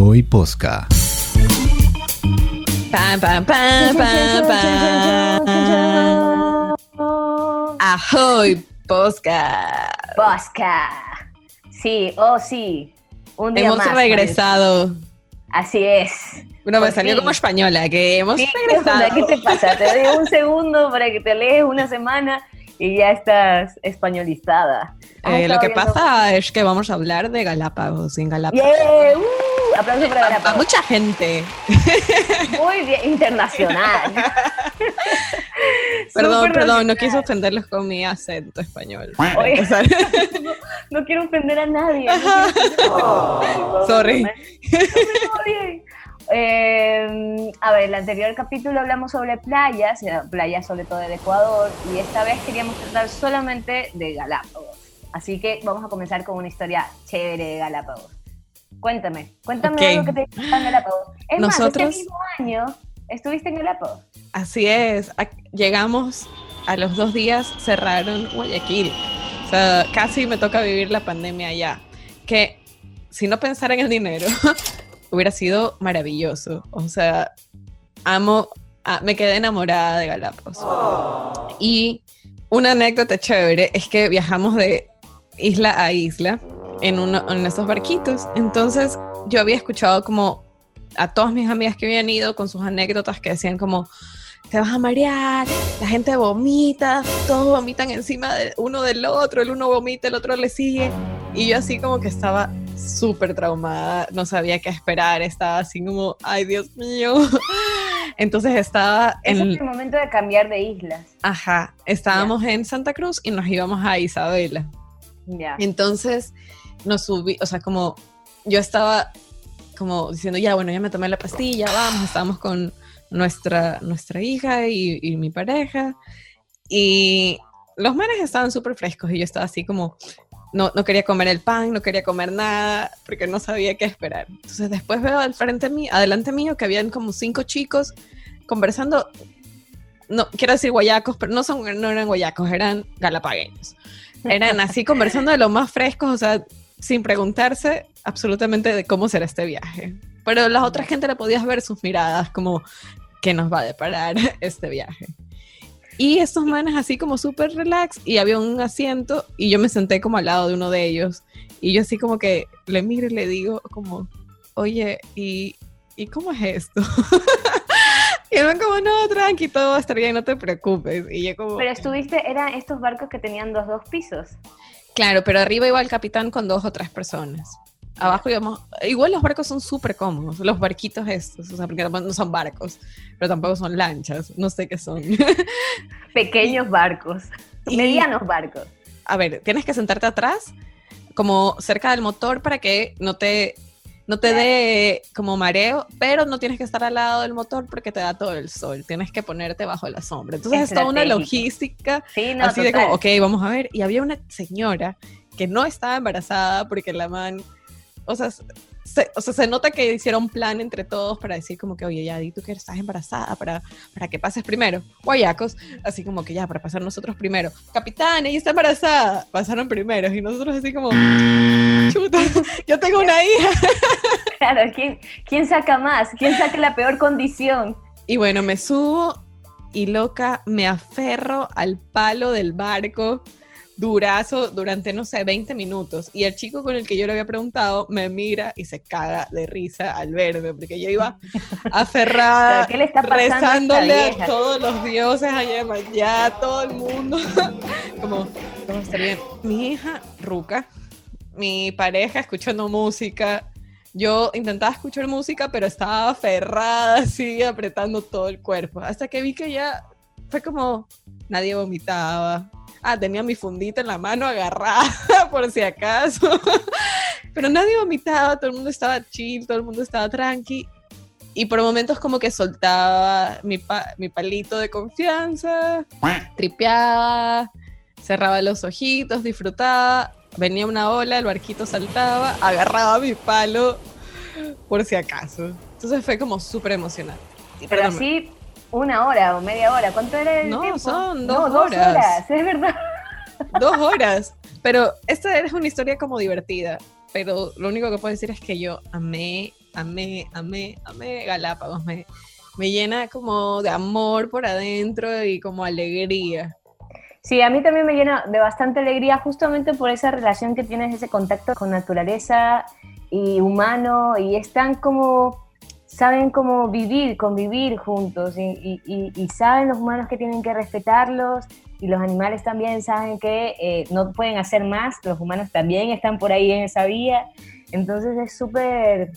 Ahoy Posca. Pam, pam, pam, pam, pam. Ahoy, Posca. Posca. Sí, oh sí. Un día Hemos más. regresado. Así es. Bueno, me Por salió fin. como española, que hemos Sí, regresado. ¿Qué te pasa? Te doy un segundo para que te lees una semana y ya estás españolizada. Eh, lo que pasa es que vamos a hablar de Galápagos, en Galápagos. ¡Yeah! ¡Uh! Aplauso para A Galápagos. mucha gente. Muy bien, internacional. Perdón, perdón, no quise ofenderlos con mi acento español. Oye, no, no quiero ofender a nadie. no. Sorry. No. Eh, a ver, el anterior capítulo hablamos sobre playas, playas sobre todo del Ecuador, y esta vez queríamos tratar solamente de Galápagos. Así que vamos a comenzar con una historia chévere de Galápagos. Cuéntame, cuéntame Ok. algo que te en Galápagos. Es Nosotros- más, este mismo año estuviste en Galápagos. Así es, llegamos a los dos días, cerraron Guayaquil. O sea, casi me toca vivir la pandemia allá. Que si no pensara en el dinero, hubiera sido maravilloso. O sea, amo, ah, me quedé enamorada de Galápagos. Y una anécdota chévere es que viajamos de isla a isla en, uno, en esos barquitos. Entonces yo había escuchado como a todas mis amigas que habían ido con sus anécdotas que decían como te vas a marear, la gente vomita, todos vomitan encima de uno del otro, el uno vomita, el otro le sigue. Y yo así como que estaba súper traumada, no sabía qué esperar, estaba así como, ay Dios mío. Entonces estaba Ese en, es el momento de cambiar de islas. ajá, estábamos en Santa Cruz y nos íbamos a Isabela. Ya. Entonces nos subí, o sea, como yo estaba como diciendo, ya, bueno, ya me tomé la pastilla, vamos, estábamos con nuestra, nuestra hija y, mi pareja. Y los manes estaban súper frescos y yo estaba así como, no, no quería comer el pan, no quería comer nada, porque no sabía qué esperar. Entonces después veo al frente mío, adelante mío, que habían como cinco chicos conversando, no, quiero decir guayacos, pero no, son, no eran guayacos, eran galapagueños. Eran así conversando de lo más frescos, o sea, sin preguntarse absolutamente de cómo será este viaje. Pero la otra gente le podías ver sus miradas como que nos va a deparar este viaje. Y estos manes así como súper relax y había un asiento y yo me senté como al lado de uno de ellos y yo así como que le miro y le digo como, oye, ¿y, ¿y cómo es esto? y él como, no, tranqui, todo va a estar bien, no te preocupes. Y yo como... Pero estuviste, eran estos barcos que tenían dos, dos pisos. Claro, pero arriba iba el capitán con dos o tres personas. Abajo íbamos. Igual los barcos son súper cómodos, los barquitos estos, o sea, porque no son barcos, pero tampoco son lanchas, no sé qué son. Pequeños barcos, Y- medianos barcos. A ver, tienes que sentarte atrás, como cerca del motor para que no te, no te dé como mareo, pero no tienes que estar al lado del motor porque te da todo el sol, tienes que ponerte bajo la sombra. Entonces es toda una logística Sí, no, así de como, ok, vamos a ver. Y había una señora que no estaba embarazada porque la man, o sea, se, o sea, se nota que hicieron plan entre todos para decir como que, oye, ya di tú que estás embarazada para, para que pases primero. Guayacos, así como que ya, para pasar nosotros primero. Capitán, ella está embarazada. Pasaron primero y nosotros así como, chuta, yo tengo una hija. Claro, ¿quién, ¿quién saca más? ¿Quién saca la peor condición? Y bueno, me subo y loca, me aferro al palo del barco durazo durante, no sé, 20 minutos. Y el chico con el que yo le había preguntado me mira y se caga de risa al verme, porque yo iba aferrada, ¿Pero qué le está rezándole a todos los dioses allá, allá, todo el mundo. Como, todo está bien. Mi hija, Ruca, mi pareja escuchando música. Yo intentaba escuchar música, pero estaba aferrada así, apretando todo el cuerpo. Hasta que vi que ya fue como nadie vomitaba. Ah, tenía mi fundita en la mano agarrada, por si acaso. Pero nadie vomitaba, todo el mundo estaba chill, todo el mundo estaba tranqui. Y por momentos como que soltaba mi, pa- mi palito de confianza, tripeaba, cerraba los ojitos, disfrutaba. Venía una ola, el barquito saltaba, agarraba mi palo por si acaso. Entonces fue como súper emocionante. Pero así, una hora o media hora. ¿Cuánto era el No, tiempo? son No, dos horas. es verdad. Dos horas. Pero esta es una historia como divertida. Pero lo único que puedo decir es que yo amé amé, amé, amé Galápagos. Me, me llena como de amor por adentro y como alegría. Sí, a mí también me llena de bastante alegría justamente por esa relación que tienes, ese contacto con naturaleza y humano y están como, saben cómo vivir, convivir juntos y, saben los humanos que tienen que respetarlos y los animales también saben que eh, no pueden hacer más, los humanos también están por ahí en esa vía, entonces es súper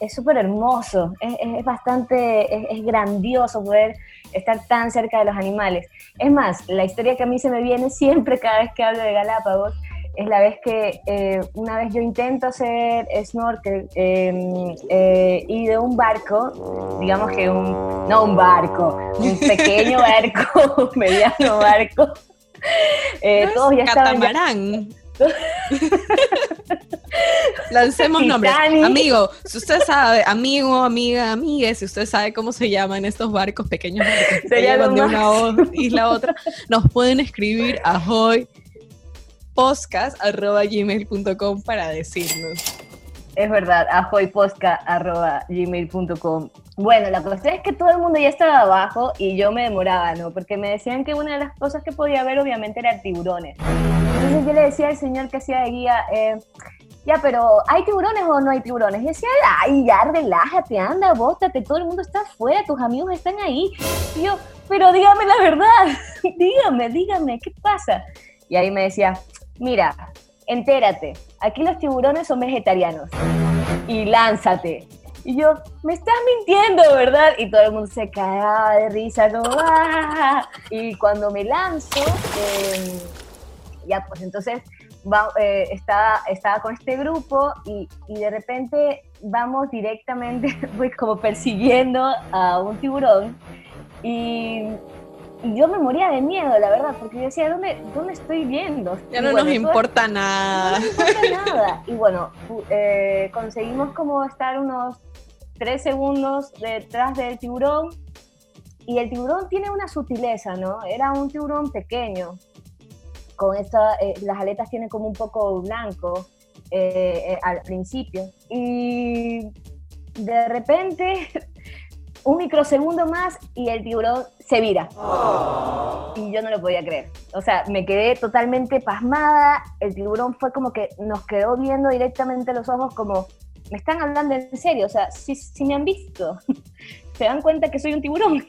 es súper hermoso, es, bastante, es, grandioso poder estar tan cerca de los animales. Es más, la historia que a mí se me viene siempre cada vez que hablo de Galápagos es la vez que eh, una vez yo intento hacer snorkel em, eh, y de un barco, digamos que un, no un barco, un pequeño barco, mediano barco, eh, todos ya estaban... Lancemos nombres. Amigo, si usted sabe, amigo, amiga, amiga, si usted sabe cómo se llaman estos barcos pequeños que se llevan de una isla a otra, nos pueden escribir a hoy podcast.gmail.com para decirnos. Es verdad, gmail.com Bueno, la cuestión es que todo el mundo ya estaba abajo y yo me demoraba, ¿no? Porque me decían que una de las cosas que podía ver obviamente era tiburones. Entonces yo le decía al señor que hacía de guía, eh, ya, pero ¿hay tiburones o no hay tiburones? Y decía, ay, ya, relájate, anda, bótate, todo el mundo está afuera, tus amigos están ahí. Y yo, pero dígame la verdad, dígame, dígame, ¿qué pasa? Y ahí me decía, mira, entérate, aquí los tiburones son vegetarianos y lánzate. Y yo, me estás mintiendo, ¿verdad? Y todo el mundo se cagaba de risa, no, ¡Ah! Y cuando me lanzo, em, ya pues entonces eh, estaba, con este grupo y, y, de repente vamos directamente, pues como persiguiendo a un tiburón y yo me moría de miedo, la verdad, porque yo decía, ¿dónde, dónde estoy viendo? Ya no nos importa nada. No nos importa nada. Y bueno, eh, conseguimos como estar unos tres segundos detrás del tiburón. Y el tiburón tiene una sutileza, ¿no? Era un tiburón pequeño. Con esta, eh, las aletas tienen como un poco blanco eh, al principio. Y de repente un microsegundo más y el tiburón se vira. Y yo no lo podía creer. O sea, me quedé totalmente pasmada. El tiburón fue como que nos quedó viendo directamente los ojos como, me están hablando en serio. O sea, si, me han visto, se dan cuenta que soy un tiburón.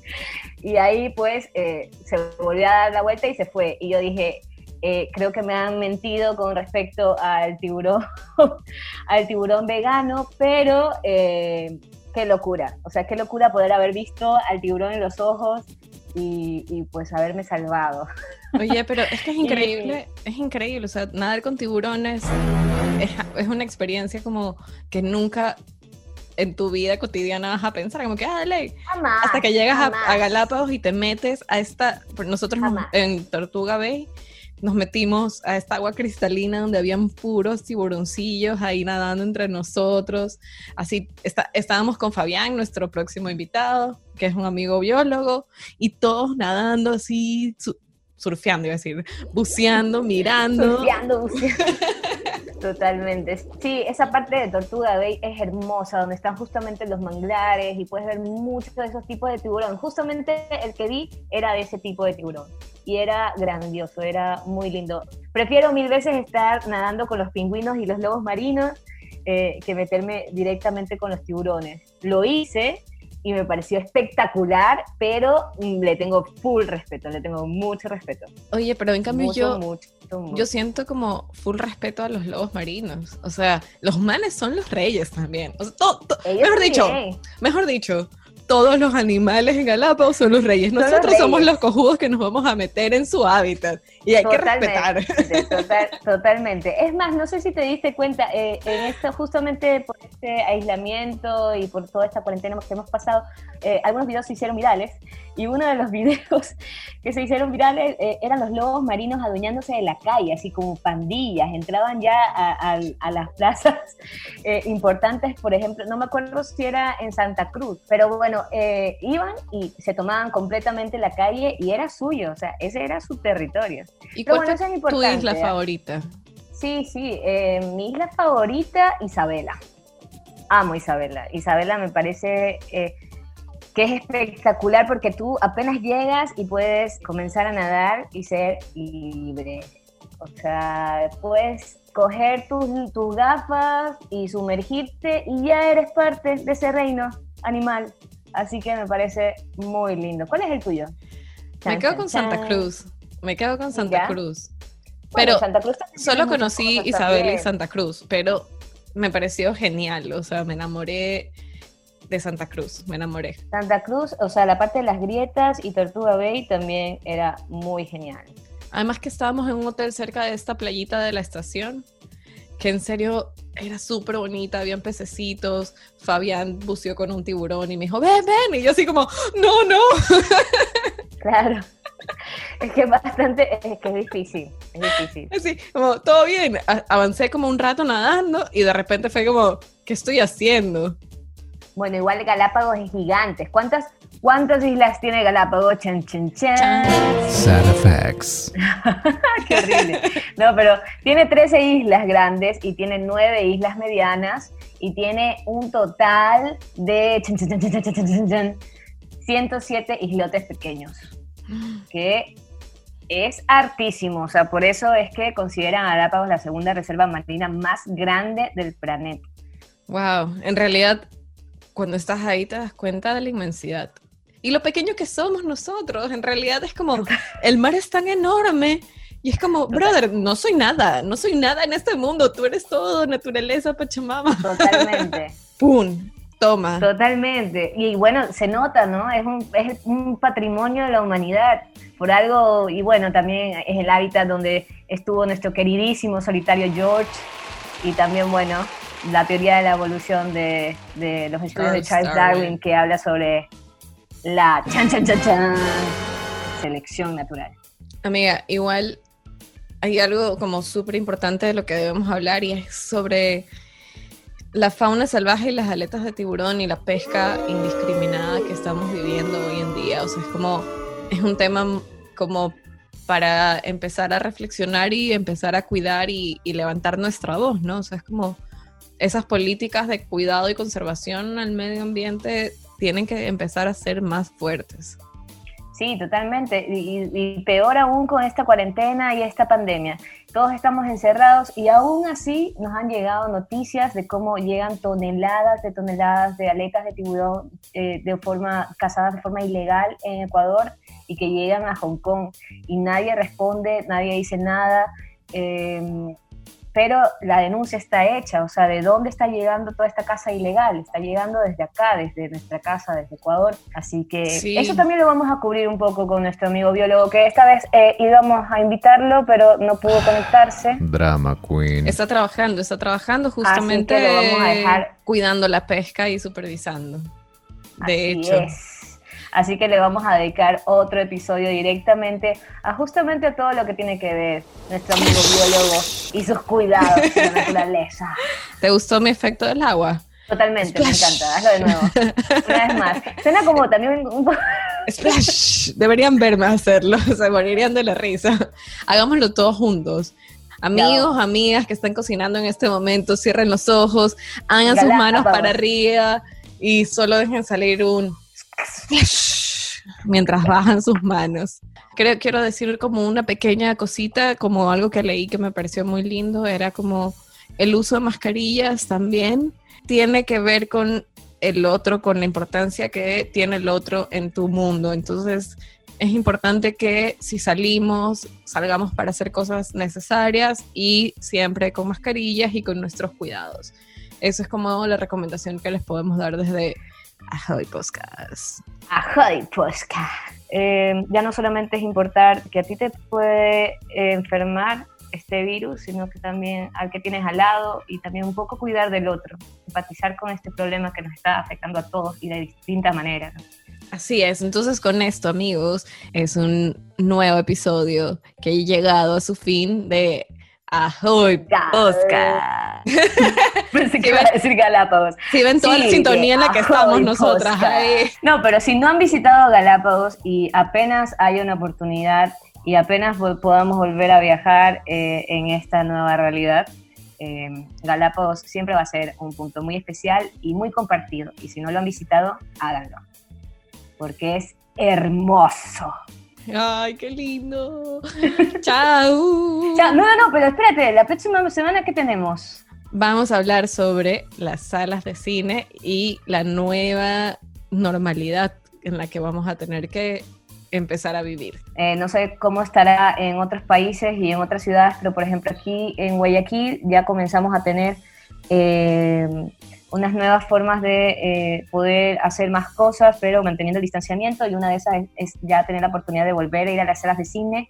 y ahí pues eh, se volvió a dar la vuelta y se fue. Y yo dije, eh, creo que me han mentido con respecto al tiburón, al tiburón vegano, pero eh, qué locura. O sea, qué locura poder haber visto al tiburón en los ojos y, pues haberme salvado. Oye, pero es que es increíble, es increíble. O sea, nadar con tiburones es, una experiencia como que nunca en tu vida cotidiana vas a pensar, como que, ah, dale, hasta que llegas a, Galápagos y te metes a esta, nosotros en Tortuga Bay nos metimos a esta agua cristalina donde habían puros tiburoncillos ahí nadando entre nosotros. Así está, estábamos con Fabián, nuestro próximo invitado, que es un amigo biólogo, y todos nadando así, surfeando, iba a decir, buceando, mirando. Surfeando, buceando. Totalmente. Sí, esa parte de Tortuga Bay es hermosa, donde están justamente los manglares y puedes ver muchos de esos tipos de tiburón. Justamente el que vi era de ese tipo de tiburón y era grandioso, era muy lindo. Prefiero mil veces estar nadando con los pingüinos y los lobos marinos eh, que meterme directamente con los tiburones. Lo hice y me pareció espectacular, pero le tengo full respeto, le tengo mucho respeto. Oye, pero en cambio yo, yo siento como full respeto a los lobos marinos. O sea, los manes son los reyes también. mejor dicho, mejor dicho, todos los animales en Galápagos son los reyes. Nosotros somos los cojudos que nos vamos a meter en su hábitat y hay que respetar. totalmente. Es más, no sé si te diste cuenta, eh, en esto, justamente por este aislamiento y por toda esta cuarentena que hemos pasado, eh, algunos videos se hicieron virales y uno de los videos que se hicieron virales eh, eran los lobos marinos adueñándose de la calle, así como pandillas, entraban ya a, las plazas importantes, por ejemplo, no me acuerdo si era en Santa Cruz, pero bueno, iban y se tomaban completamente la calle y era suyo, o sea, ese era su territorio. ¿Y cuál es tu isla favorita? Sí, sí, mi isla favorita, Isabela. amo Isabela. Isabela me parece eh, que es espectacular porque tú apenas llegas y puedes comenzar a nadar y ser libre. O sea, puedes coger tus, tus gafas y sumergirte y ya eres parte de ese reino animal. Así que me parece muy lindo. ¿Cuál es el tuyo? Me quedo con Santa Cruz. Me quedo con Santa Cruz. Pero Santa Cruz solo conocí Isabel y Santa Cruz, pero me pareció genial. O sea, me enamoré de Santa Cruz, me enamoré. Santa Cruz, o sea, la parte de las grietas y Tortuga Bay también era muy genial. Además que estábamos en un hotel cerca de esta playita de la estación, que en serio era súper bonita, habían pececitos, Fabián buceó con un tiburón y me dijo, ven, ven, y yo así como, no, no. Claro. Es que es bastante, es que es difícil, es difícil. Así, como, todo bien, avancé como un rato nadando y de repente fue como, ¿qué estoy haciendo? Bueno, igual Galápagos es gigante. ¿Cuántas, cuántas islas tiene Galápagos? Chan, chan, chan. Sad effects. Qué horrible. No, pero tiene 13 islas grandes y tiene 9 islas medianas y tiene un total de 107 islotes pequeños, que es hartísimo. O sea, por eso es que consideran a Galápagos la segunda reserva marina más grande del planeta. Wow, en realidad cuando estás ahí te das cuenta de la inmensidad. Y lo pequeño que somos nosotros, en realidad es como, el mar es tan enorme y es como, brother, no soy nada, no soy nada en este mundo, tú eres todo, naturaleza, Pachamama. Totalmente. ¡Pum! Toma. Totalmente. Y bueno, se nota, ¿no? Es un, es un patrimonio de la humanidad. Por algo, y bueno, también es el hábitat donde estuvo nuestro queridísimo solitario George. Y también, bueno, la teoría de la evolución de, los estudios de Charles Darwin. que habla sobre la chan, chan, chan, chan, selección natural. Amiga, igual hay algo como súper importante de lo que debemos hablar y es sobre la fauna salvaje y las aletas de tiburón y la pesca indiscriminada que estamos viviendo hoy en día. O sea, es como, es un tema como para empezar a reflexionar y empezar a cuidar y, y levantar nuestra voz, ¿no? O sea, es como esas políticas de cuidado y conservación al medio ambiente tienen que empezar a ser más fuertes. Sí, totalmente. Y, peor aún con esta cuarentena y esta pandemia. Todos estamos encerrados y aún así nos han llegado noticias de cómo llegan toneladas de toneladas de aletas de tiburón eh, de forma cazadas de forma ilegal en Ecuador y que llegan a Hong Kong y nadie responde, nadie dice nada. Eh, pero la denuncia está hecha, o sea, ¿de dónde está llegando toda esta casa ilegal? Está llegando desde acá, desde nuestra casa, desde Ecuador. Así que eso también lo vamos a cubrir un poco con nuestro amigo biólogo, que esta vez eh, íbamos a invitarlo, pero no pudo conectarse. Drama Queen. Está trabajando, está trabajando justamente lo vamos a dejar... cuidando la pesca y supervisando. De hecho. Así que le vamos a dedicar otro episodio directamente a justamente todo lo que tiene que ver nuestro amigo biólogo y sus cuidados de la naturaleza. ¿Te gustó mi efecto del agua? Totalmente, me encanta. Hazlo de nuevo. Una vez más. Suena como también un poco... Splash. Deberían verme hacerlo. Se morirían de la risa. Hagámoslo todos juntos. Amigos, amigas que están cocinando en este momento, cierren los ojos, hagan sus manos para arriba y solo dejen salir un mientras bajan sus manos. Creo, quiero decir como una pequeña cosita, como algo que leí que me pareció muy lindo, era como el uso de mascarillas también tiene que ver con el otro, con la importancia que tiene el otro en tu mundo. Entonces, es importante que si salimos, salgamos para hacer cosas necesarias y siempre con mascarillas y con nuestros cuidados. Eso es como la recomendación que les podemos dar desde Ahoy Podcast. Ahoy Podcast. Eh, ya no solamente es importar que a ti te puede enfermar este virus, sino que también al que tienes al lado y también un poco cuidar del otro, empatizar con este problema que nos está afectando a todos y de distinta manera. Así es, entonces con esto amigos, es un nuevo episodio que ha llegado a su fin de Ahoy Oscar. Pensé que iba a decir Galápagos. Si ven toda la sintonía en la que estamos nosotras. No, pero si no han visitado Galápagos y apenas hay una oportunidad y apenas podamos volver a viajar eh, en esta nueva realidad, eh, Galápagos siempre va a ser un punto muy especial y muy compartido. Y si no lo han visitado, háganlo, porque es hermoso. Ay, qué lindo. Chao. Chao. No, no, no, pero espérate, la próxima semana, ¿qué tenemos? Vamos a hablar sobre las salas de cine y la nueva normalidad en la que vamos a tener que empezar a vivir. Eh, no sé cómo estará en otros países y en otras ciudades, pero por ejemplo aquí en Guayaquil ya comenzamos a tener eh, unas nuevas formas de eh, poder hacer más cosas, pero manteniendo el distanciamiento y una de esas es, es, ya tener la oportunidad de volver a ir a las salas de cine.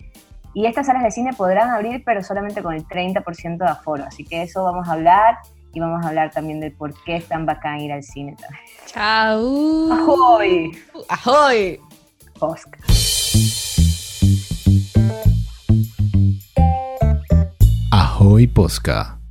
Y estas salas de cine podrán abrir, pero solamente con el 30% de aforo. Así que eso vamos a hablar y vamos a hablar también del por qué es tan bacán ir al cine también. ¡Chao! ¡Ahoy! ¡Ahoy! Posca. Ahoy Posca.